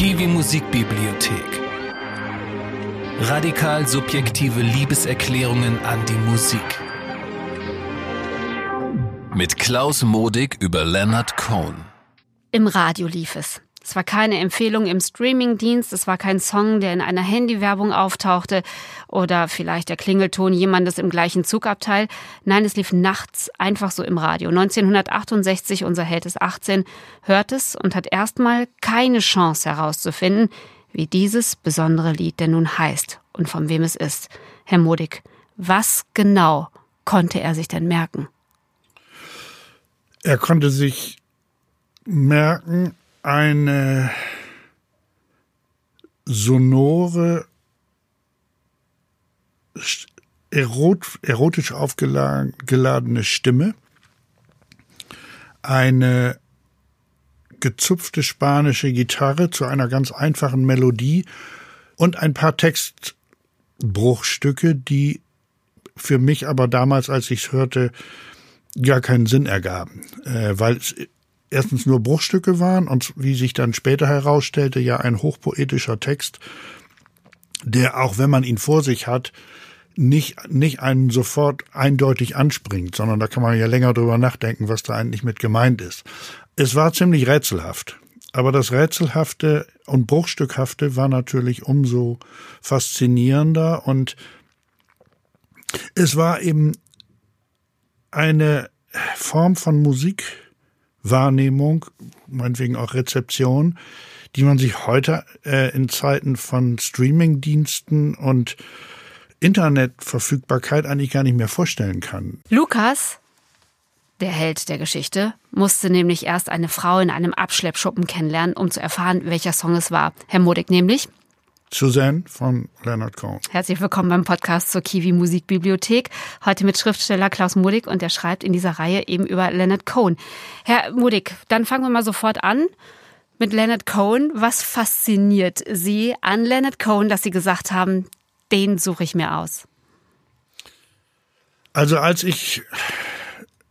Kiwi Musikbibliothek. Radikal subjektive Liebeserklärungen an die Musik. Mit Klaus Modig über Leonard Cohen. Im Radio lief es. Es war keine Empfehlung im Streamingdienst, es war kein Song, der in einer Handywerbung auftauchte oder vielleicht der Klingelton jemandes im gleichen Zugabteil. Nein, es lief nachts einfach so im Radio. 1968, unser Held ist 18, hört es und hat erstmal keine Chance herauszufinden, wie dieses besondere Lied denn nun heißt und von wem es ist. Herr Modig, was genau konnte er sich denn merken? Er konnte sich merken, eine sonore, erot, erotisch aufgeladene Stimme, eine gezupfte spanische Gitarre zu einer ganz einfachen Melodie und ein paar Textbruchstücke, die für mich aber damals, als ich es hörte, gar keinen Sinn ergaben, äh, weil es erstens nur Bruchstücke waren und wie sich dann später herausstellte, ja ein hochpoetischer Text, der auch wenn man ihn vor sich hat, nicht, nicht einen sofort eindeutig anspringt, sondern da kann man ja länger drüber nachdenken, was da eigentlich mit gemeint ist. Es war ziemlich rätselhaft. Aber das Rätselhafte und Bruchstückhafte war natürlich umso faszinierender und es war eben eine Form von Musik, Wahrnehmung, meinetwegen auch Rezeption, die man sich heute äh, in Zeiten von Streamingdiensten und Internetverfügbarkeit eigentlich gar nicht mehr vorstellen kann. Lukas, der Held der Geschichte, musste nämlich erst eine Frau in einem Abschleppschuppen kennenlernen, um zu erfahren, welcher Song es war. Herr Modig nämlich. Suzanne von Leonard Cohen. Herzlich willkommen beim Podcast zur Kiwi Musikbibliothek. Heute mit Schriftsteller Klaus Mudig und der schreibt in dieser Reihe eben über Leonard Cohen. Herr Mudig, dann fangen wir mal sofort an mit Leonard Cohen. Was fasziniert Sie an Leonard Cohen, dass Sie gesagt haben, den suche ich mir aus? Also als ich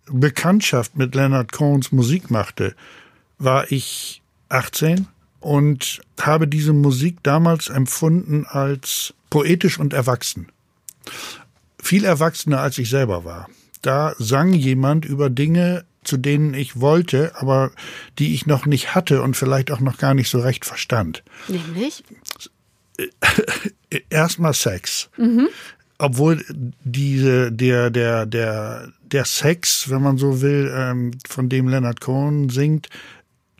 Bekanntschaft mit Leonard Cohens Musik machte, war ich 18 und habe diese Musik damals empfunden als poetisch und erwachsen. Viel erwachsener als ich selber war. Da sang jemand über Dinge, zu denen ich wollte, aber die ich noch nicht hatte und vielleicht auch noch gar nicht so recht verstand. Nämlich? Erstmal Sex. Mhm. Obwohl diese, der, der, der, der Sex, wenn man so will, ähm, von dem Leonard Cohen singt,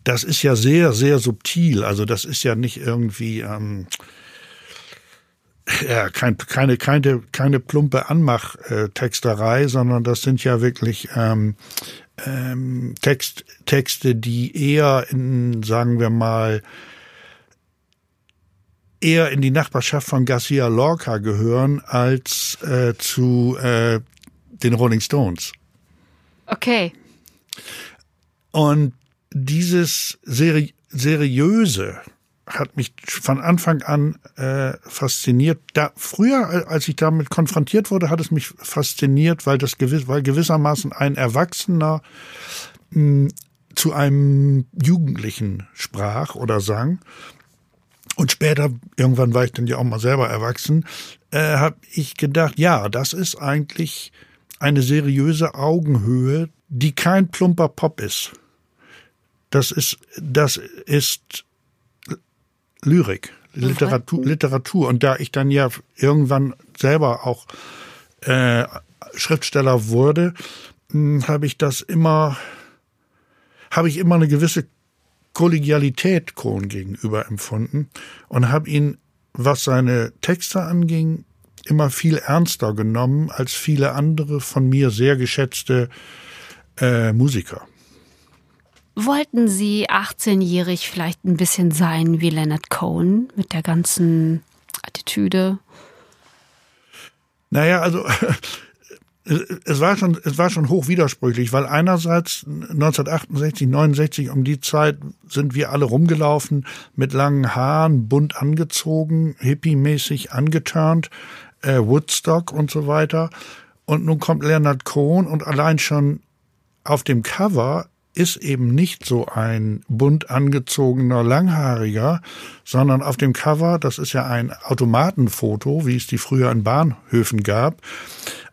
das ist ja sehr, sehr subtil. Also das ist ja nicht irgendwie ähm, ja, kein, keine, keine, keine plumpe Anmachtexterei, sondern das sind ja wirklich ähm, ähm, Text, Texte, die eher in, sagen wir mal, eher in die Nachbarschaft von Garcia Lorca gehören als äh, zu äh, den Rolling Stones. Okay. Und dieses Seri seriöse hat mich von Anfang an äh, fasziniert. Da früher, als ich damit konfrontiert wurde, hat es mich fasziniert, weil das gewiss, weil gewissermaßen ein Erwachsener mh, hm, zu einem Jugendlichen sprach oder sang. Und später, irgendwann war ich dann ja auch mal selber erwachsen, äh, habe ich gedacht, ja, das ist eigentlich eine seriöse Augenhöhe, die kein plumper Pop ist. Das ist, das ist Lyrik, Literatur, Literatur. Und da ich dann ja irgendwann selber auch äh, Schriftsteller wurde, hm, habe ich das immer, habe ich immer eine gewisse Kollegialität Kohn gegenüber empfunden und habe ihn, was seine Texte anging, immer viel ernster genommen als viele andere von mir sehr geschätzte äh, Musiker. Wollten Sie 18-jährig vielleicht ein bisschen sein wie Leonard Cohen mit der ganzen Attitüde? Naja, also es war schon, es war schon hoch widersprüchlich, weil einerseits 1968, 69 um die Zeit sind wir alle rumgelaufen mit langen Haaren, bunt angezogen, hippie-mäßig angeturnt, äh, Woodstock und so weiter. Und nun kommt Leonard Cohen und allein schon auf dem Cover ist eben nicht so ein bunt angezogener Langhaariger, sondern auf dem Cover, das ist ja ein Automatenfoto, wie es die früher in Bahnhöfen gab,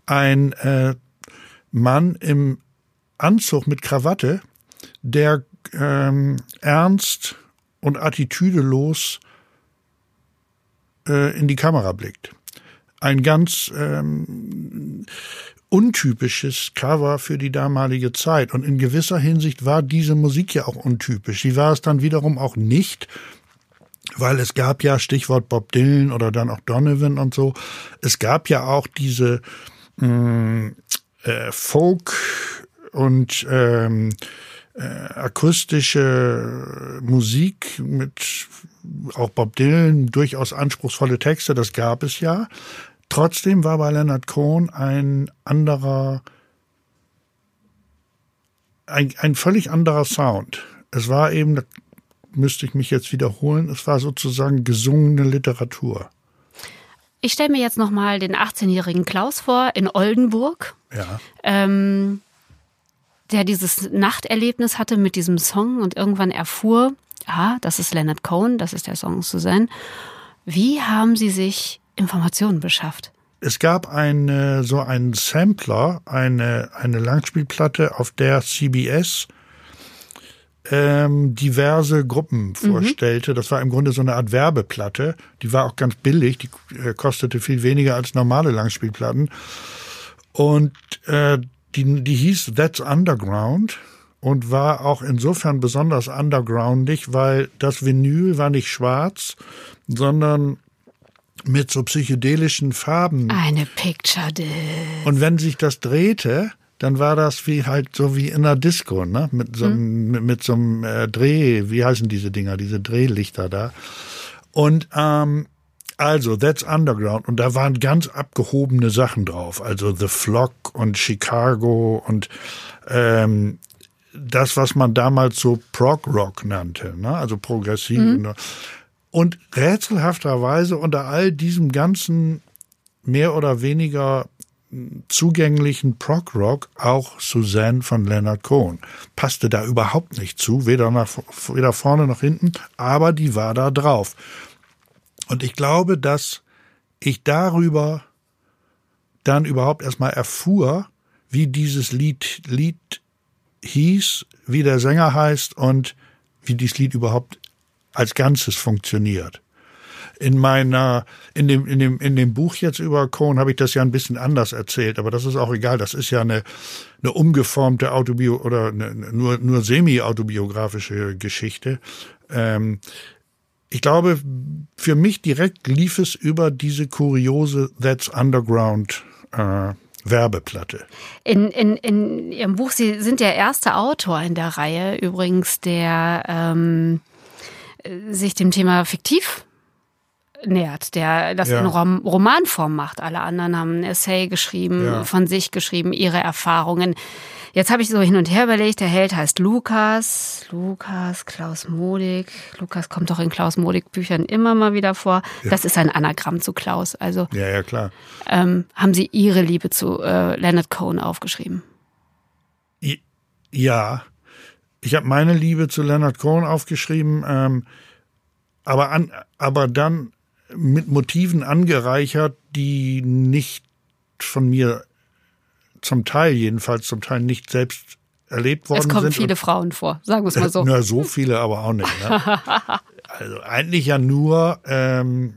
ein äh, Mann im Anzug mit Krawatte, der ähm, ernst und attitüdelos äh, in die Kamera blickt. Ein ganz ähm, untypisches Cover für die damalige Zeit. Und in gewisser Hinsicht war diese Musik ja auch untypisch. Sie war es dann wiederum auch nicht, weil es gab ja Stichwort Bob Dylan oder dann auch Donovan und so. Es gab ja auch diese mh, mm, äh, Folk und ähm, äh, akustische Musik mit auch Bob Dylan durchaus anspruchsvolle Texte, das gab es ja. Trotzdem war bei Leonard Cohen ein anderer, ein, ein völlig anderer Sound. Es war eben, da müsste ich mich jetzt wiederholen, es war sozusagen gesungene Literatur. Ich stelle mir jetzt nochmal den 18-jährigen Klaus vor in Oldenburg. Ja. Ähm, der dieses Nachterlebnis hatte mit diesem Song und irgendwann erfuhr, ah, das ist Leonard Cohen, das ist der Song Suzanne. Wie haben Sie sich Informationen beschafft? Es gab eine, so einen Sampler, eine, eine Langspielplatte, auf der CBS ähm, diverse Gruppen mhm. vorstellte. Mhm. Das war im Grunde so eine Art Werbeplatte. Die war auch ganz billig, die äh, kostete viel weniger als normale Langspielplatten. Und äh, die, die hieß That's Underground und war auch insofern besonders undergroundig, weil das Vinyl war nicht schwarz, sondern mit so psychedelischen Farben. Eine Picture Disc. Und wenn sich das drehte, dann war das wie halt so wie in einer Disco, ne? Mit so, hm. mit, mit so einem äh, Dreh, wie heißen diese Dinger, diese Drehlichter da. Und ähm, also, That's Underground. Und da waren ganz abgehobene Sachen drauf. Also The Flock und Chicago und ähm, das, was man damals so Prog Rock nannte, ne? also progressiv. Mhm. Und rätselhafterweise unter all diesem ganzen mehr oder weniger zugänglichen Prog Rock auch Suzanne von Leonard Cohen. Passte da überhaupt nicht zu, weder, nach, weder vorne noch hinten, aber die war da drauf. Und ich glaube, dass ich darüber dann überhaupt erstmal erfuhr, wie dieses Lied, Lied hieß, wie der Sänger heißt und wie dieses Lied überhaupt als Ganzes funktioniert. In meiner, in dem, in dem, in dem Buch jetzt über Cohen habe ich das ja ein bisschen anders erzählt, aber das ist auch egal. Das ist ja eine, eine umgeformte Autobio oder eine, nur, nur semi-autobiografische Geschichte. Ähm, ich glaube, für mich direkt lief es über diese kuriose That's Underground äh, Werbeplatte. In, in, in Ihrem Buch, Sie sind der erste Autor in der Reihe übrigens, der ähm, sich dem Thema fiktiv nähert, der das ja. in Rom Romanform macht. Alle anderen haben ein Essay geschrieben, ja. von sich geschrieben, ihre Erfahrungen. Jetzt habe ich so hin und her überlegt, der Held heißt Lukas, Lukas, Klaus Modig. Lukas kommt doch in Klaus Modig Büchern immer mal wieder vor. Ja. Das ist ein Anagramm zu Klaus. Also ja, ja klar. Ähm, haben Sie Ihre Liebe zu äh, Leonard Cohen aufgeschrieben? Ja, ich habe meine Liebe zu Leonard Cohen aufgeschrieben, ähm, aber an, aber dann mit Motiven angereichert, die nicht von mir zum Teil jedenfalls, zum Teil nicht selbst erlebt worden sind. Es kommen sind viele Frauen vor, sagen wir es mal so. Na, so viele aber auch nicht. Ne? also eigentlich ja nur ähm,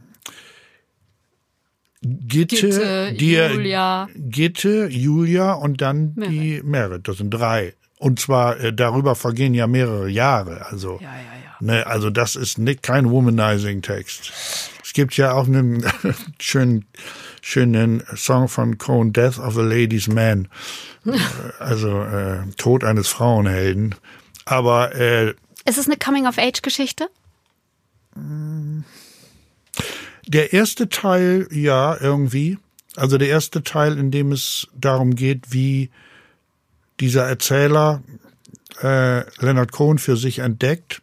Gitte, Gitte die, Julia. Gitte, Julia und dann Merit. die Merit. Das sind drei. Und zwar äh, darüber vergehen ja mehrere Jahre. Also, ja, ja, ja. Ne, also das ist nicht kein Womanizing-Text. Es gibt ja auch einen schönen, schönen Song von Cohen, Death of a Lady's Man. also äh, Tod eines Frauenhelden. Aber äh, ist es eine Coming-of-Age-Geschichte? Der erste Teil, ja, irgendwie. Also der erste Teil, in dem es darum geht, wie dieser Erzähler äh, Leonard Cohen für sich entdeckt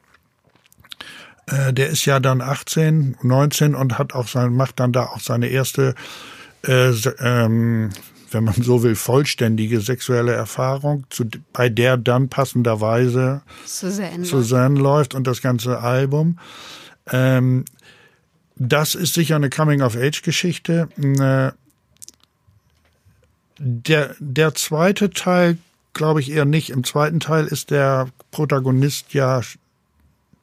äh, der ist ja dann 18, 19 und hat auch sein, macht dann da auch seine erste äh, ähm, wenn man so will, vollständige sexuelle Erfahrung, zu, bei der dann passenderweise Suzanne. Suzanne läuft und das ganze Album. Ähm, das ist sicher eine Coming-of-Age-Geschichte. Äh, der, der zweite Teil glaube ich eher nicht. Im zweiten Teil ist der Protagonist ja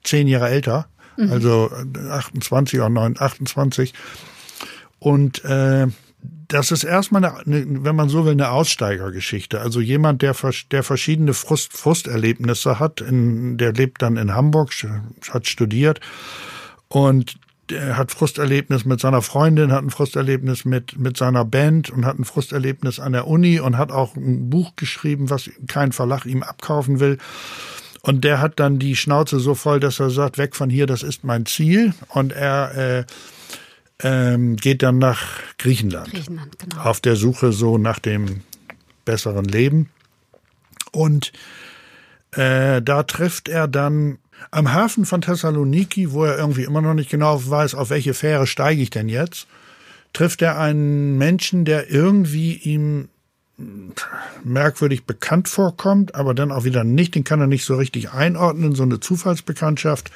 zehn Jahre älter, mhm. also 28 oder 9, 28. Und äh, das ist erstmal, eine, wenn man so will, eine Aussteigergeschichte. Also jemand, der, der verschiedene Frust, Frusterlebnisse hat, in, der lebt dann in Hamburg, hat studiert und er hat Frusterlebnis mit seiner Freundin, hat ein Frusterlebnis mit, mit seiner Band und hat ein Frusterlebnis an der Uni und hat auch ein Buch geschrieben, was kein Verlag ihm abkaufen will. Und der hat dann die Schnauze so voll, dass er sagt, weg von hier, das ist mein Ziel. Und er äh, ähm, geht dann nach Griechenland, Griechenland genau. auf der Suche so nach dem besseren Leben. Und äh, da trifft er dann am Hafen von Thessaloniki, wo er irgendwie immer noch nicht genau weiß, auf welche Fähre steige ich denn jetzt, trifft er einen Menschen, der irgendwie ihm merkwürdig bekannt vorkommt, aber dann auch wieder nicht, den kann er nicht so richtig einordnen, so eine Zufallsbekanntschaft.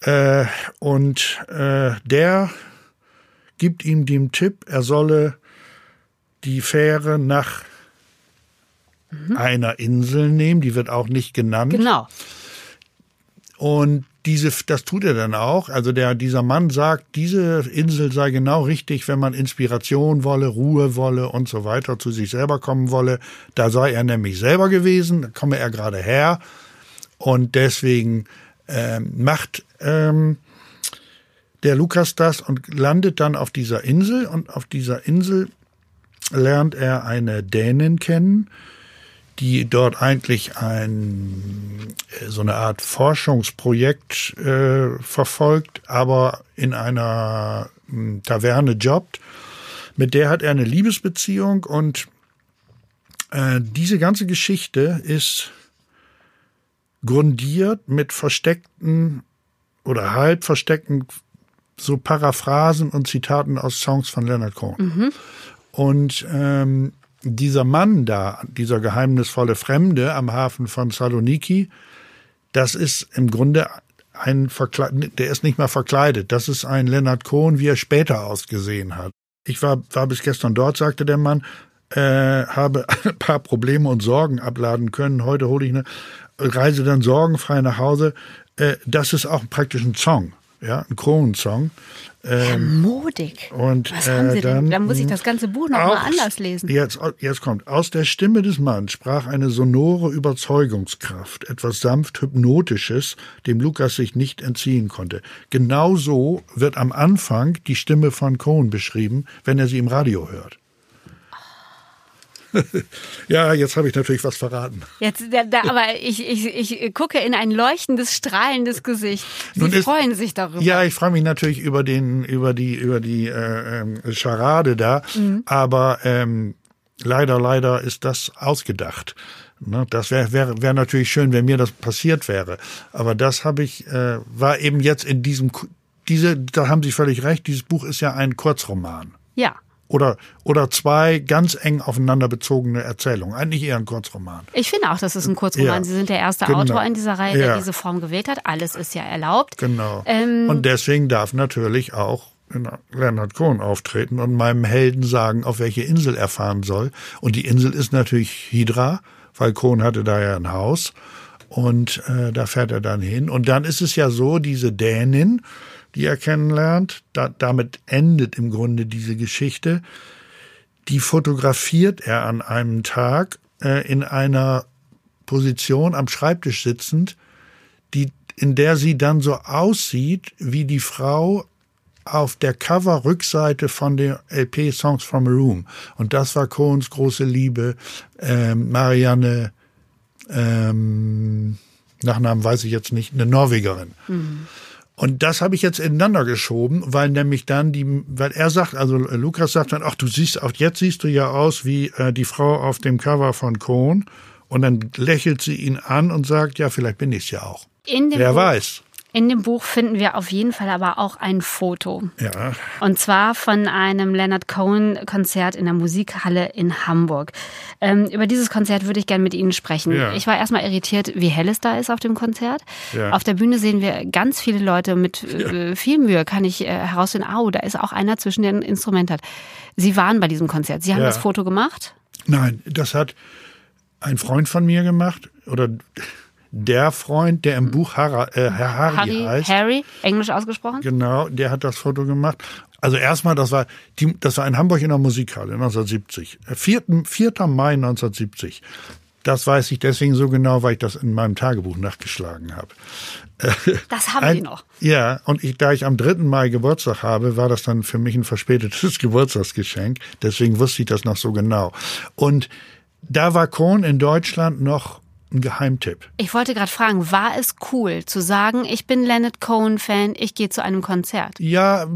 Äh, und äh, der gibt ihm den Tipp, er solle die Fähre nach mhm. einer Insel nehmen, die wird auch nicht genannt. Genau. Und diese, das tut er dann auch. Also der, dieser Mann sagt, diese Insel sei genau richtig, wenn man Inspiration wolle, Ruhe wolle und so weiter, zu sich selber kommen wolle. Da sei er nämlich selber gewesen, da komme er gerade her. Und deswegen ähm, macht ähm, der Lukas das und landet dann auf dieser Insel. Und auf dieser Insel lernt er eine Dänin kennen, die dort eigentlich ein äh, so eine Art Forschungsprojekt äh, verfolgt, aber in einer hm, Taverne jobbt. Mit der hat er eine Liebesbeziehung und äh, diese ganze Geschichte ist grundiert mit versteckten oder halb versteckten so Paraphrasen und Zitaten aus Songs von Leonard Cohen. Mhm. Und ähm, dieser Mann da, dieser geheimnisvolle Fremde am Hafen von Saloniki, das ist im Grunde ein Verkleid, der ist nicht mehr verkleidet. Das ist ein Leonard Cohen, wie er später ausgesehen hat. Ich war, war bis gestern dort, sagte der Mann, äh, habe ein paar Probleme und Sorgen abladen können. Heute hole ich eine Reise dann sorgenfrei nach Hause. Äh, das ist auch praktisch ein Song, ja, ein Cohen-Song. Ähm, modig. Und, Was haben Sie äh, dann, denn? Dann muss ich das ganze Buch noch mal anders lesen. Jetzt, jetzt kommt. Aus der Stimme des Mannes sprach eine sonore Überzeugungskraft, etwas sanft Hypnotisches, dem Lukas sich nicht entziehen konnte. Genauso wird am Anfang die Stimme von Cohen beschrieben, wenn er sie im Radio hört. ja, jetzt habe ich natürlich was verraten. Jetzt, da, da, aber ich, ich, ich gucke in ein leuchtendes, strahlendes Gesicht. Sie Nun freuen ist, sich darüber. Ja, ich freue mich natürlich über den, über die, über die äh, äh, Charade da. Mhm. Aber ähm, leider, leider ist das ausgedacht. Ne, das wäre wär, wär natürlich schön, wenn mir das passiert wäre. Aber das habe ich, äh, war eben jetzt in diesem, diese, da haben Sie völlig recht, dieses Buch ist ja ein Kurzroman. Ja oder, oder zwei ganz eng aufeinander bezogene Erzählungen. Eigentlich eher ein Kurzroman. Ich finde auch, das ist ein Kurzroman. Ja, Sie sind der erste genau. Autor in dieser Reihe, der diese Form gewählt hat. Alles ist ja erlaubt. Genau. Ähm, und deswegen darf natürlich auch Leonard Cohen auftreten und meinem Helden sagen, auf welche Insel er fahren soll. Und die Insel ist natürlich Hydra, weil Cohen hatte da ja ein Haus. Und äh, da fährt er dann hin. Und dann ist es ja so, diese Dänin, die er kennenlernt. Da, damit endet im Grunde diese Geschichte. Die fotografiert er an einem Tag äh, in einer Position am Schreibtisch sitzend, die, in der sie dann so aussieht wie die Frau auf der Cover-Rückseite von der LP Songs from a Room. Und das war Cohns große Liebe. Ähm, Marianne, ähm, Nachnamen weiß ich jetzt nicht, eine Norwegerin. Mhm. Und das habe ich jetzt ineinander geschoben, weil nämlich dann die, weil er sagt, also Lukas sagt dann, ach, du siehst, auch jetzt siehst du ja aus wie äh, die Frau auf dem Cover von Cohn. Und dann lächelt sie ihn an und sagt, ja, vielleicht bin ich's ja auch. Wer Buch, weiß. In dem Buch finden wir auf jeden Fall aber auch ein Foto. Ja. Und zwar von einem Leonard Cohen-Konzert in der Musikhalle in Hamburg. Ähm, über dieses Konzert würde ich gerne mit Ihnen sprechen. Ja. Ich war erstmal irritiert, wie hell es da ist auf dem Konzert. Ja. Auf der Bühne sehen wir ganz viele Leute mit äh, viel Mühe, kann ich äh, herausfinden. Au, da ist auch einer zwischen den Instrumenten. hat. Sie waren bei diesem Konzert. Sie haben das Foto gemacht? Nein, das hat ein Freund von mir gemacht oder der Freund, der im Buch Hara, äh, Herr Harry, Harry, heißt. Harry, englisch ausgesprochen? Genau, der hat das Foto gemacht. Also erstmal, das war, die, das war in Hamburg in der Musikhalle 1970. Äh, 4. 4. Mai 1970. Das weiß ich deswegen so genau, weil ich das in meinem Tagebuch nachgeschlagen habe. Das haben Ein- Sie noch. Ja, und ich, da ich am 3. Mai Geburtstag habe, war das dann für mich ein verspätetes Geburtstagsgeschenk. Deswegen wusste ich das noch so genau. Und da war Kohn in Deutschland noch ein Geheimtipp. Ich wollte gerade fragen, war es cool zu sagen, ich bin Leonard Cohen-Fan, ich gehe zu einem Konzert? Ja,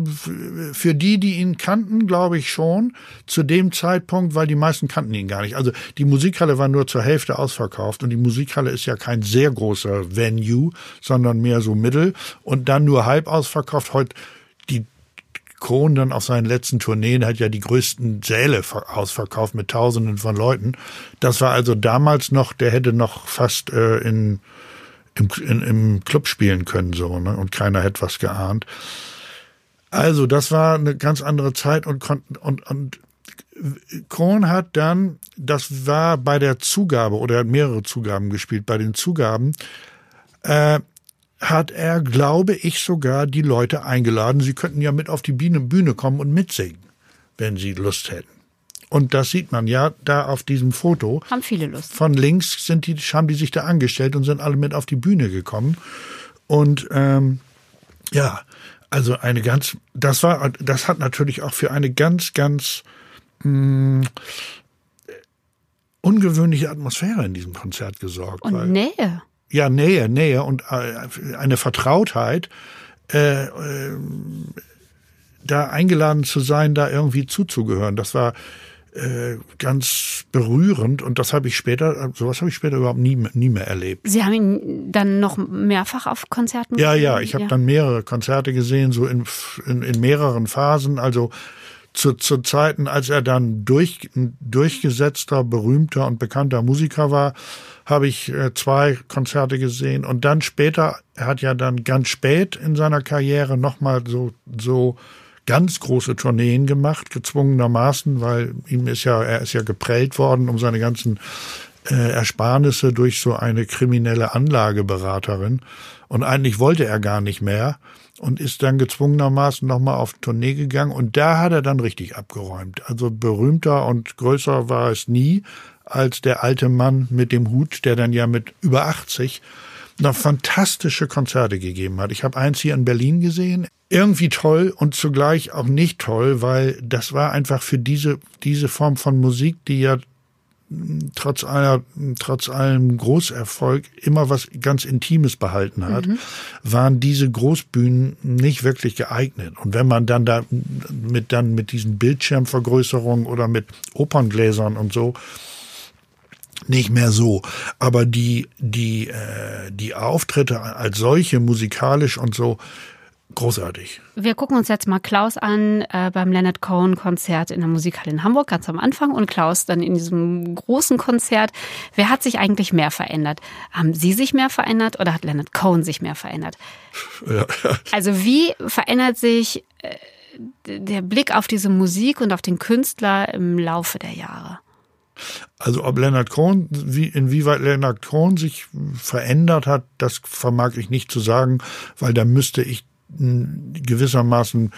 für die, die ihn kannten, glaube ich schon. Zu dem Zeitpunkt, weil die meisten kannten ihn gar nicht. Also die Musikhalle war nur zur Hälfte ausverkauft und die Musikhalle ist ja kein sehr großer Venue, sondern mehr so mittel und dann nur halb ausverkauft. Heute die Kohn dann auf seinen letzten Tourneen hat ja die größten Säle ver- ausverkauft mit Tausenden von Leuten. Das war also damals noch, der hätte noch fast äh, in, im, in, im Club spielen können so ne? und keiner hätte was geahnt. Also das war eine ganz andere Zeit und kon- und und Kohn hat dann, das war bei der Zugabe oder er hat mehrere Zugaben gespielt. Bei den Zugaben äh, hat er, glaube ich, sogar die Leute eingeladen. Sie könnten ja mit auf die Bühne, Bühne kommen und mitsingen, wenn sie Lust hätten. Und das sieht man ja da auf diesem Foto. Haben viele Lust. Von links sind die, haben die sich da angestellt und sind alle mit auf die Bühne gekommen. Und ähm, ja, also eine ganz, das war, das hat natürlich auch für eine ganz, ganz mh, ungewöhnliche Atmosphäre in diesem Konzert gesorgt. Und Nähe. Ja, Nähe, Nähe und äh, eine Vertrautheit, äh, äh, da eingeladen zu sein, da irgendwie zuzugehören. Das war äh, ganz berührend und das habe ich später, sowas habe ich später überhaupt nie, nie mehr erlebt. Sie haben ihn dann noch mehrfach auf Konzerten Ja, gesehen? ja, ich habe dann mehrere Konzerte gesehen, so in, in, in mehreren Phasen. Also zu, zu Zeiten, als er dann durch, durchgesetzter, berühmter und bekannter Musiker war, habe ich äh, zwei Konzerte gesehen. Und dann später, er hat ja dann ganz spät in seiner Karriere nochmal so, so ganz große Tourneen gemacht, gezwungenermaßen, weil ihm ist ja, er ist ja geprellt worden um seine ganzen äh, Ersparnisse durch so eine kriminelle Anlageberaterin. Und eigentlich wollte er gar nicht mehr und ist dann gezwungenermaßen nochmal auf Tournee gegangen. Und da hat er dann richtig abgeräumt. Also berühmter und größer war es nie als der alte Mann mit dem Hut, der dann ja mit über 80 noch fantastische Konzerte gegeben hat. Ich habe eins hier in Berlin gesehen. Irgendwie toll und zugleich auch nicht toll, weil das war einfach für diese, diese Form von Musik, die ja trotz aller, trotz allem Großerfolg immer was ganz Intimes behalten hat, waren diese Großbühnen nicht wirklich geeignet. Und wenn man dann da mit dann mit diesen Bildschirmvergrößerungen oder mit Operngläsern und so nicht mehr so, aber die die äh, die Auftritte als solche musikalisch und so großartig. Wir gucken uns jetzt mal Klaus an äh, beim Leonard Cohen Konzert in der Musikhalle in Hamburg ganz am Anfang und Klaus dann in diesem großen Konzert. Wer hat sich eigentlich mehr verändert? Haben Sie sich mehr verändert oder hat Leonard Cohen sich mehr verändert? Ja. Also wie verändert sich äh, der Blick auf diese Musik und auf den Künstler im Laufe der Jahre? Also ob Leonard Cohen, wie, inwieweit Leonard Cohen sich verändert hat, das vermag ich nicht zu sagen, weil da müsste ich gewissermaßen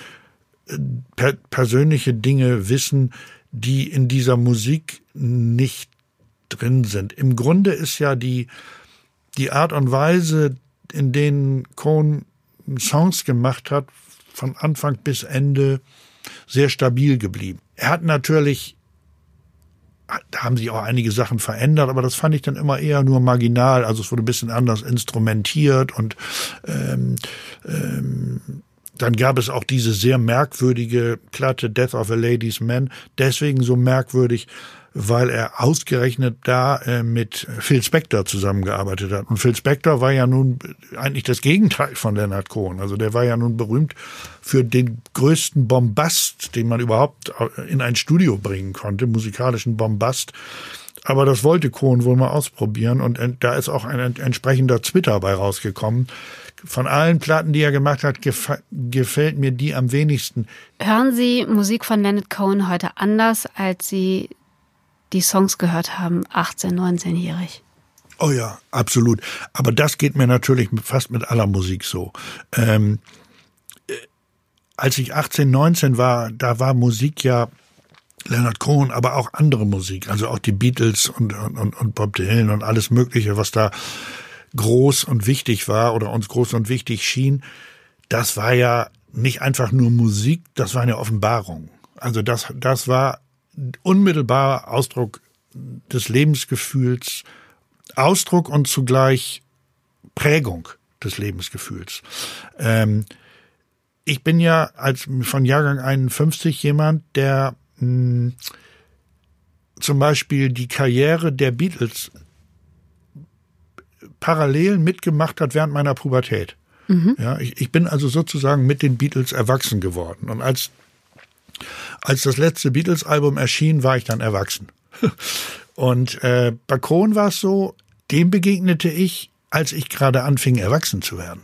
äh, per persönliche Dinge wissen, die in dieser Musik nicht drin sind. Im Grunde ist ja die, die Art und Weise, in denen Cohen Songs gemacht hat, von Anfang bis Ende sehr stabil geblieben. Er hat natürlich da haben sich auch einige Sachen verändert, aber das fand ich dann immer eher nur marginal. Also es wurde ein bisschen anders instrumentiert und ähm, ähm, Dann gab es auch diese sehr merkwürdige Platte Death of a Ladies Man. Deswegen so merkwürdig, weil er ausgerechnet da äh, mit Phil Spector zusammengearbeitet hat. Und Phil Spector war ja nun eigentlich das Gegenteil von Leonard Cohen. Also der war ja nun berühmt für den größten Bombast, den man überhaupt in ein Studio bringen konnte, musikalischen Bombast. Aber das wollte Cohen wohl mal ausprobieren und da ist auch ein entsprechender Twitter bei rausgekommen. Von allen Platten, die er gemacht hat, gefällt mir die am wenigsten. Hören Sie Musik von Leonard Cohen heute anders, als Sie die Songs gehört haben, 18, 19-jährig. Oh ja, absolut. Aber das geht mir natürlich fast mit aller Musik so. Ähm, äh, als ich 18, 19 war, da war Musik ja Leonard Cohen, aber auch andere Musik, also auch die Beatles und, und, und Bob Dylan und alles Mögliche, was da groß und wichtig war oder uns groß und wichtig schien. Das war ja nicht einfach nur Musik, das war eine Offenbarung. Also das, das war unmittelbarer Ausdruck des Lebensgefühls, Ausdruck und zugleich Prägung des Lebensgefühls. Ähm, ich bin ja als von Jahrgang 51 jemand, der mh, hm, zum Beispiel die Karriere der Beatles parallel mitgemacht hat während meiner Pubertät. Mhm. Ja, ich, ich bin also sozusagen mit den Beatles erwachsen geworden. Und als als das letzte Beatles-Album erschien, war ich dann erwachsen. Und äh, bei Cohen war es so, dem begegnete ich, als ich gerade anfing, erwachsen zu werden.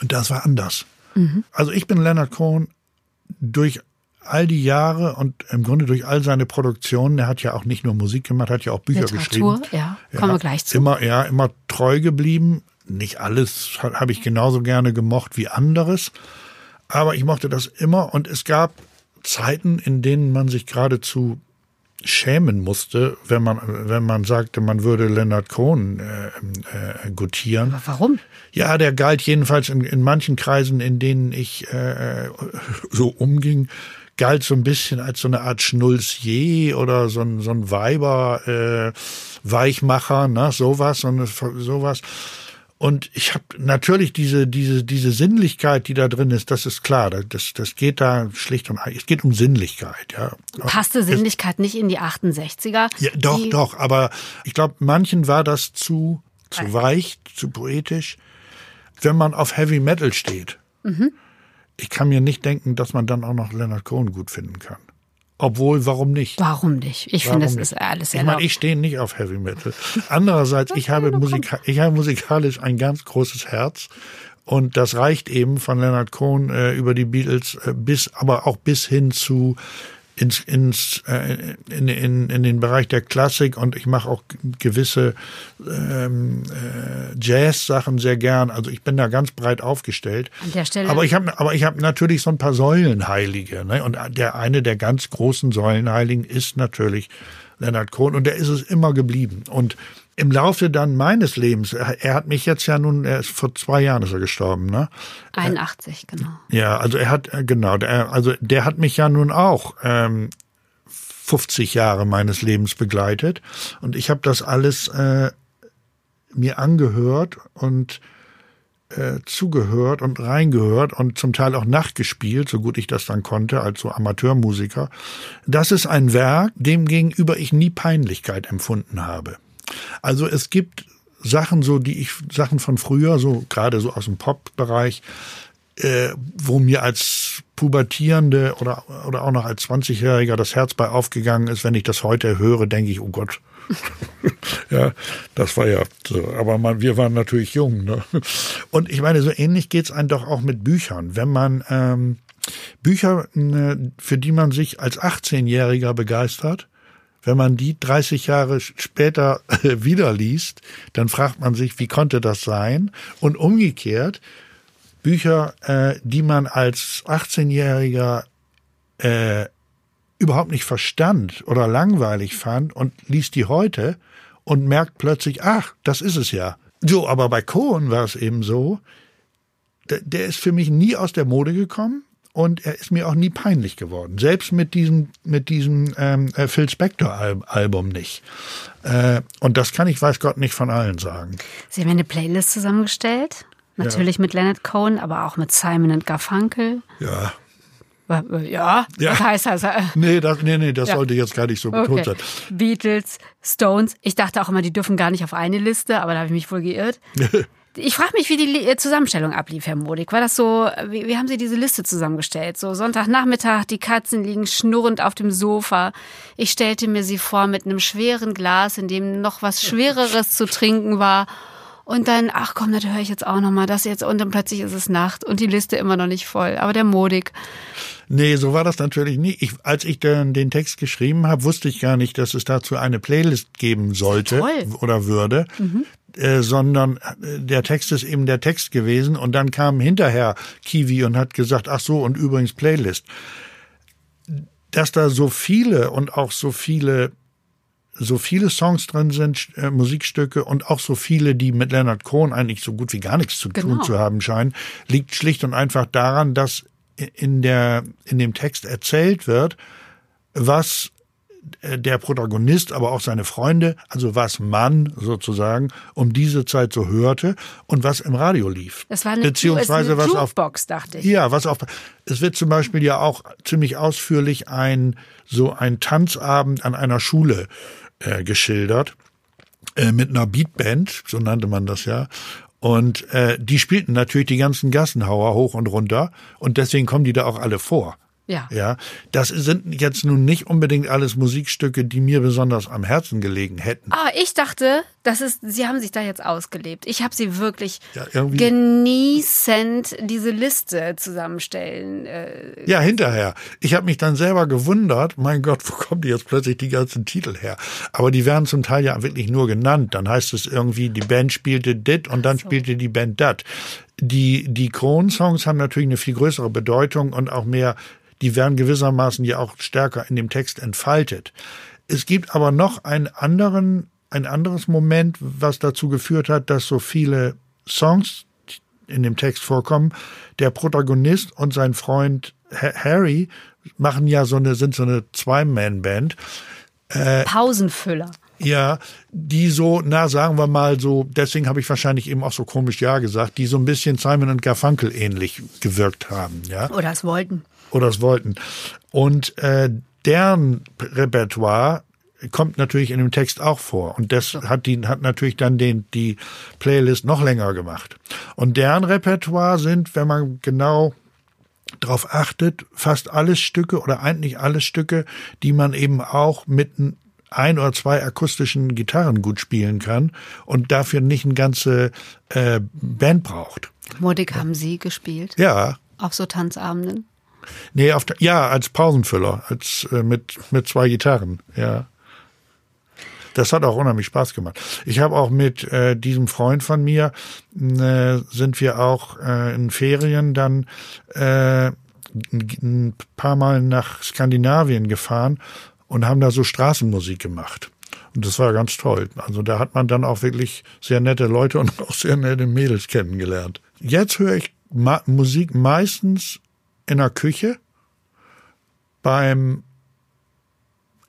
Und das war anders. Mhm. Also ich bin Leonard Cohen durch all die Jahre und im Grunde durch all seine Produktionen, er hat ja auch nicht nur Musik gemacht, hat ja auch Bücher Literatur, geschrieben. Ja, kommen ja, wir gleich zu. Immer, ja, immer treu geblieben. Nicht alles habe ich genauso gerne gemocht wie anderes. Aber ich mochte das immer und es gab Zeiten, in denen man sich geradezu schämen musste, wenn man, wenn man sagte, man würde Leonard Cohen äh, äh, gutieren. Aber warum? Ja, der galt jedenfalls in, in manchen Kreisen, in denen ich äh, so umging, galt so ein bisschen als so eine Art Schnulzier oder so ein, so ein Weiber, äh, Weichmacher, ne, sowas, so eine, sowas. Und ich habe natürlich diese, diese, diese Sinnlichkeit, die da drin ist, das ist klar. Das, das geht da schlicht und es geht um Sinnlichkeit, ja. Passte Sinnlichkeit es, nicht in die 68er? Ja, doch, doch, aber ich glaube, manchen war das zu, zu weich, zu poetisch. Wenn man auf Heavy Metal steht, mhm. ich kann mir nicht denken, dass man dann auch noch Leonard Cohen gut finden kann. Obwohl, warum nicht? Warum nicht? Ich finde, es ist alles erlaubt. Ich meine, ich stehe nicht auf Heavy Metal. Andererseits, ich habe, Musika ich habe musikalisch ein ganz großes Herz. Und das reicht eben von Leonard Cohen äh, über die Beatles äh, bis, aber auch bis hin zu ins, ins äh, in, in, in den Bereich der Klassik und ich mache auch gewisse ähm, äh, Jazz-Sachen sehr gern. Also ich bin da ganz breit aufgestellt. An der Stelle. Aber ich habe aber ich habe natürlich so ein paar Säulenheilige. Ne? Und der eine der ganz großen Säulenheiligen ist natürlich Leonard Cohen und der ist es immer geblieben. Und im Laufe dann meines Lebens, er hat mich jetzt ja nun, er ist vor zwei Jahren ist er gestorben, ne? 81, genau. Ja, also er hat, äh, genau, der, also der hat mich ja nun auch ähm, 50 Jahre meines Lebens begleitet und ich habe das alles äh, mir angehört und äh, zugehört und reingehört und zum Teil auch nachgespielt, so gut ich das dann konnte, als so Amateurmusiker. Das ist ein Werk, dem gegenüber ich nie Peinlichkeit empfunden habe. Also es gibt Sachen so, die ich, Sachen von früher, so gerade so aus dem Pop-Bereich, äh, wo mir als Pubertierende oder, oder auch noch als 20-Jähriger das Herz bei aufgegangen ist. Wenn ich das heute höre, denke ich, oh Gott. ja, das war ja so. Aber man, wir waren natürlich jung. Ne? Und ich meine, so ähnlich geht's einem doch auch mit Büchern. Wenn man ähm, Bücher, ne, für die man sich als 18-Jähriger begeistert, wenn man die 30 Jahre später wieder liest, dann fragt man sich, wie konnte das sein? Und umgekehrt, Bücher, äh, die man als 18-Jähriger äh, überhaupt nicht verstand oder langweilig fand und liest die heute und merkt plötzlich, ach, das ist es ja. So, aber bei Cohen war es eben so, der, der ist für mich nie aus der Mode gekommen und er ist mir auch nie peinlich geworden. Selbst mit diesem, mit diesem ähm, äh, Phil Spector-Album nicht. Äh, und das kann ich, weiß Gott, nicht von allen sagen. Sie haben eine Playlist zusammengestellt Natürlich mit Leonard Cohen, aber auch mit Simon und Garfunkel. Ja. Ja, Ja. was heißt das? Äh, Nee, das, nee, nee, das Ja. sollte jetzt gar nicht so betont Okay. sein. Beatles, Stones. Ich dachte auch immer, die dürfen gar nicht auf eine Liste, aber da habe ich mich wohl geirrt. Ich frage mich, wie die äh, Zusammenstellung ablief, Herr Modig. War das so, wie, wie haben Sie diese Liste zusammengestellt? So Sonntagnachmittag, die Katzen liegen schnurrend auf dem Sofa. Ich stellte mir sie vor mit einem schweren Glas, in dem noch was Schwereres zu trinken war. Und dann, ach komm, das höre ich jetzt auch noch mal, das jetzt. Und dann plötzlich ist es Nacht und die Liste immer noch nicht voll. Aber der Modig, Nee, so war das natürlich nie. Ich, als ich dann den Text geschrieben habe, wusste ich gar nicht, dass es dazu eine Playlist geben sollte Toll. oder würde, äh, sondern äh, der Text ist eben der Text gewesen und dann kam hinterher Kiwi und hat gesagt, ach so, und übrigens Playlist. Dass da so viele und auch so viele so viele Songs drin sind, äh, Musikstücke und auch so viele, die mit Leonard Cohen eigentlich so gut wie gar nichts zu tun Genau. zu haben scheinen, liegt schlicht und einfach daran, dass in der in dem Text erzählt wird, was der Protagonist, aber auch seine Freunde, also was man sozusagen um diese Zeit so hörte und was im Radio lief. das war eine, beziehungsweise ist was eine auf Jukebox, dachte ich. ja, was auf. Es wird zum Beispiel ja auch ziemlich ausführlich ein so ein Tanzabend an einer Schule äh, geschildert äh, mit einer Beatband, so nannte man das ja. Und äh, die spielten natürlich die ganzen Gassenhauer hoch und runter und deswegen kommen die da auch alle vor. Ja. Ja, das sind jetzt nun nicht unbedingt alles Musikstücke, die mir besonders am Herzen gelegen hätten. Ah, ich dachte, das ist, Sie haben sich da jetzt ausgelebt. Ich habe Sie wirklich Ja, genießend diese Liste zusammenstellen. Äh, Ja, hinterher. Ich habe mich dann selber gewundert, mein Gott, wo kommen die jetzt plötzlich die ganzen Titel her? Aber die werden zum Teil ja wirklich nur genannt. Dann heißt es irgendwie, die Band spielte dit und dann spielte die Band dat. Die, die Kron-Songs haben natürlich eine viel größere Bedeutung und auch mehr, die werden gewissermaßen ja auch stärker in dem Text entfaltet. Es gibt aber noch einen anderen, ein anderes Moment, was dazu geführt hat, dass so viele Songs in dem Text vorkommen. Der Protagonist und sein Freund Ha- Harry machen ja so eine, sind so eine Zwei-Man-Band. Pausenfüller. Ja, die so, na, sagen wir mal so, deswegen habe ich wahrscheinlich eben auch so komisch Ja gesagt, die so ein bisschen Simon und Garfunkel ähnlich gewirkt haben, ja Oder es wollten. Oder es wollten. Und äh, deren Repertoire kommt natürlich in dem Text auch vor. Und das hat die hat natürlich dann den die Playlist noch länger gemacht. Und deren Repertoire sind, wenn man genau darauf achtet, fast alles Stücke oder eigentlich alle Stücke, die man eben auch mit ein oder zwei akustischen Gitarren gut spielen kann und dafür nicht eine ganze äh, Band braucht. Modig haben Sie gespielt. Ja, Auf so Tanzabenden. Nee, auf der, ja, als Pausenfüller, als äh, mit mit zwei Gitarren, ja. Das hat auch unheimlich Spaß gemacht. Ich habe auch mit äh, diesem Freund von mir äh, sind wir auch äh, in Ferien dann äh, ein- paar Mal nach Skandinavien gefahren und haben da so Straßenmusik gemacht. Und das war ganz toll. Also da hat man dann auch wirklich sehr nette Leute und auch sehr nette Mädels kennengelernt. Jetzt höre ich ma Musik meistens in der Küche, beim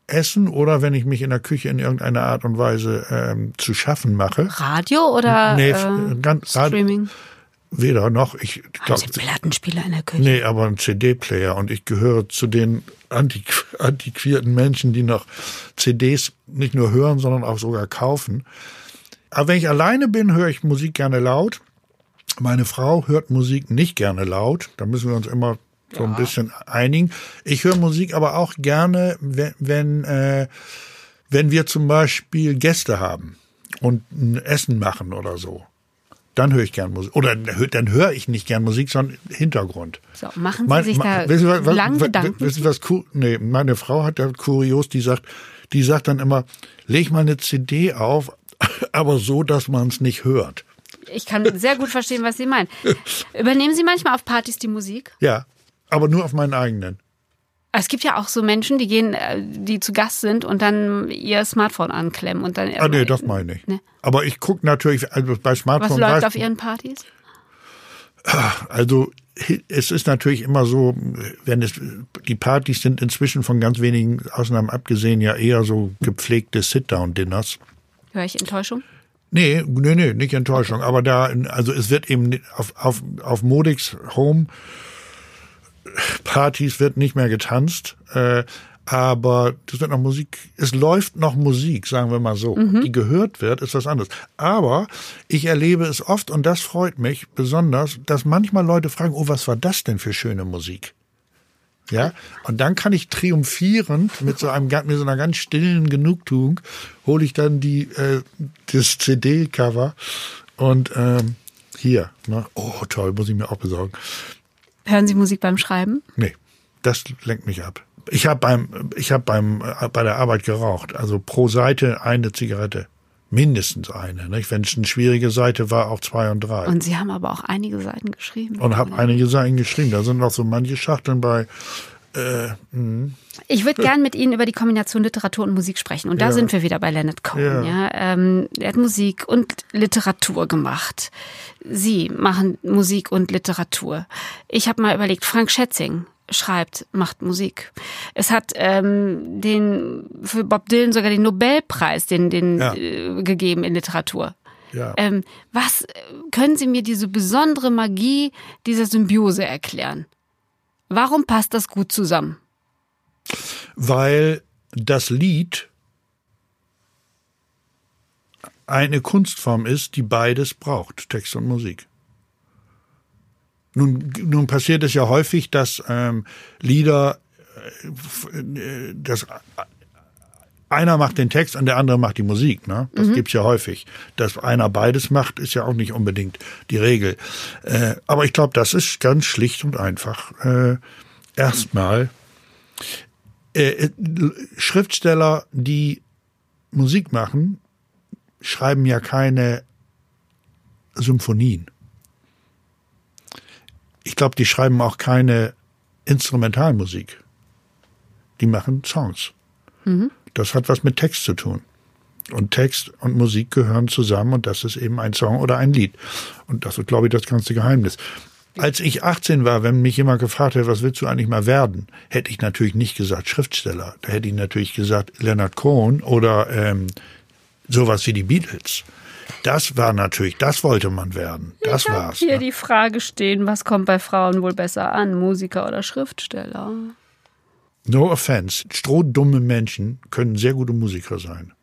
Essen oder wenn ich mich in der Küche in irgendeiner Art und Weise ähm, zu schaffen mache. Radio oder Nee, äh, ganz- Streaming? Weder noch. Ich Haben glaub, Sie Plattenspieler in der Küche? Nee, aber ein CD-Player und ich gehöre zu den antiqu antiquierten Menschen, die noch CDs nicht nur hören, sondern auch sogar kaufen. Aber wenn ich alleine bin, höre ich Musik gerne laut. Meine Frau hört Musik nicht gerne laut. Da müssen wir uns immer so ein bisschen einigen. Ich höre Musik aber auch gerne, wenn, wenn, äh, wenn wir zum Beispiel Gäste haben und ein Essen machen oder so. Dann höre ich gern Musik. Oder dann höre ich nicht gern Musik, sondern Hintergrund. So, machen Sie Mein- sich da wissen was- lang was- Gedanken? Wissen Sie was? Nee, meine Frau hat da kurios, die sagt, die sagt dann immer, leg mal eine CD auf, aber so, dass man es nicht hört. Ich kann sehr gut verstehen, was Sie meinen. Übernehmen Sie manchmal auf Partys die Musik? Ja, aber nur auf meinen eigenen. Es gibt ja auch so Menschen, die gehen, äh, die zu Gast sind und dann ihr Smartphone anklemmen und dann. Ah, nee, das meine ich nicht. Nee. Aber ich gucke natürlich, also bei Was Smartphone läuft weiß- auf Ihren Partys? Also es ist natürlich immer so, wenn es die Partys sind inzwischen von ganz wenigen Ausnahmen abgesehen ja eher so gepflegte Sit-down-Dinners. Höre ich Enttäuschung? Nee, nee, nee, nicht Enttäuschung. Aber da, also es wird eben auf, auf, auf Modix Home Partys wird nicht mehr getanzt. Äh, aber das wird noch Musik, es läuft noch Musik, sagen wir mal so. Mhm. Die gehört wird, ist was anderes. Aber ich erlebe es oft und das freut mich besonders, dass manchmal Leute fragen, oh, was war das denn für schöne Musik? Ja, und dann kann ich triumphierend mit so einem mit so einer ganz stillen Genugtuung hole ich dann die äh, das CD-Cover und ähm, hier, ne? oh toll, muss ich mir auch besorgen. Hören Sie Musik beim Schreiben? Nee, das lenkt mich ab. Ich habe beim ich habe beim äh, bei der Arbeit geraucht, also pro Seite eine Zigarette mindestens eine. Nicht? Wenn es eine schwierige Seite war, auch zwei und drei. Und Sie haben aber auch einige Seiten geschrieben. Und habe einige Seiten geschrieben. Da sind noch so manche Schachteln bei. Äh, ich würde gern mit Ihnen über die Kombination Literatur und Musik sprechen. Und da ja. sind wir wieder bei Leonard Cohen. Ja. ja. Ähm, er hat Musik und Literatur gemacht. Sie machen Musik und Literatur. Ich habe mal überlegt, Frank Schätzing schreibt, macht Musik. Es hat ähm, den für Bob Dylan sogar den Nobelpreis den, den ja. äh, gegeben in Literatur. Ja. Ähm, was können Sie mir diese besondere Magie dieser Symbiose erklären? Warum passt das gut zusammen? Weil das Lied eine Kunstform ist, die beides braucht, Text und Musik. Nun, nun passiert es ja häufig, dass ähm, Lieder, äh, dass einer macht den Text und der andere macht die Musik. Ne? Das mhm. gibt's ja häufig. Dass einer beides macht, ist ja auch nicht unbedingt die Regel. Äh, aber ich glaube, das ist ganz schlicht und einfach. Äh, erstmal äh, äh, Schriftsteller, die Musik machen, schreiben ja keine Symphonien ich glaube, die schreiben auch keine Instrumentalmusik. Die machen Songs. Mhm. Das hat was mit Text zu tun. Und Text und Musik gehören zusammen und das ist eben ein Song oder ein Lied. Und das ist, glaube ich, das ganze Geheimnis. Als ich 18 war, wenn mich jemand gefragt hätte, was willst du eigentlich mal werden, hätte ich natürlich nicht gesagt Schriftsteller. Da hätte ich natürlich gesagt Leonard Cohen oder ähm, sowas wie die Beatles. Das war natürlich, das wollte man werden. Das ich war's. Hier ne? die Frage stehen, was kommt bei Frauen wohl besser an, Musiker oder Schriftsteller? No offense. Strohdumme Menschen können sehr gute Musiker sein.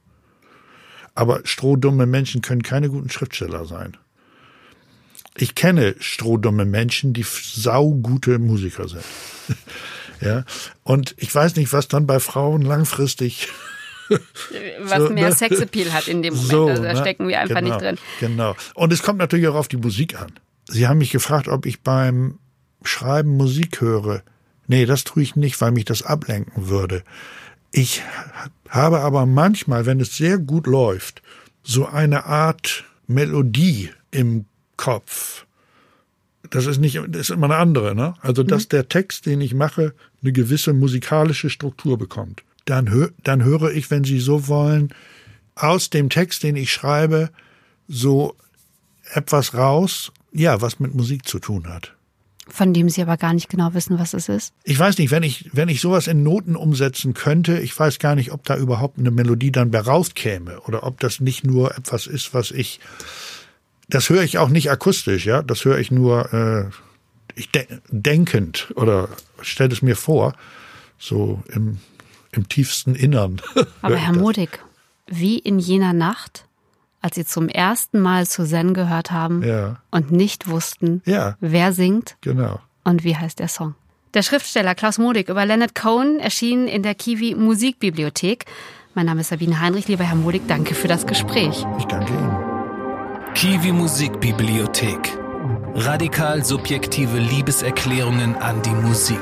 Aber strohdumme Menschen können keine guten Schriftsteller sein. Ich kenne strohdumme Menschen, die saugute Musiker sind. ja. Und ich weiß nicht, was dann bei Frauen langfristig was so, mehr ne? Sexappeal hat in dem Moment. So, also da ne? stecken wir einfach genau, nicht drin. Genau. Und es kommt natürlich auch auf die Musik an. Sie haben mich gefragt, ob ich beim Schreiben Musik höre. Nee, das tue ich nicht, weil mich das ablenken würde. Ich habe aber manchmal, wenn es sehr gut läuft, so eine Art Melodie im Kopf. Das ist nicht, das ist immer eine andere, ne? Also, dass mhm. der Text, den ich mache, eine gewisse musikalische Struktur bekommt dann, hö dann höre ich, wenn Sie so wollen, aus dem Text, den ich schreibe, so etwas raus, ja, was mit Musik zu tun hat. Von dem Sie aber gar nicht genau wissen, was es ist. Ich weiß nicht, wenn ich, wenn ich sowas in Noten umsetzen könnte, ich weiß gar nicht, ob da überhaupt eine Melodie dann bei rauskäme oder ob das nicht nur etwas ist, was ich, das höre ich auch nicht akustisch, ja, das höre ich nur, äh, ich de denkend oder stelle es mir vor, so im im tiefsten Innern. Aber Herr Modig, wie in jener Nacht, als Sie zum ersten Mal zu Zen gehört haben ja. und nicht wussten, ja. wer singt genau. und wie heißt der Song. Der Schriftsteller Klaus Modig über Leonard Cohen erschien in der Kiwi Musikbibliothek. Mein Name ist Sabine Heinrich. Lieber Herr Modig, danke für das Gespräch. Ich danke Ihnen. Kiwi Musikbibliothek. Radikal subjektive Liebeserklärungen an die Musik.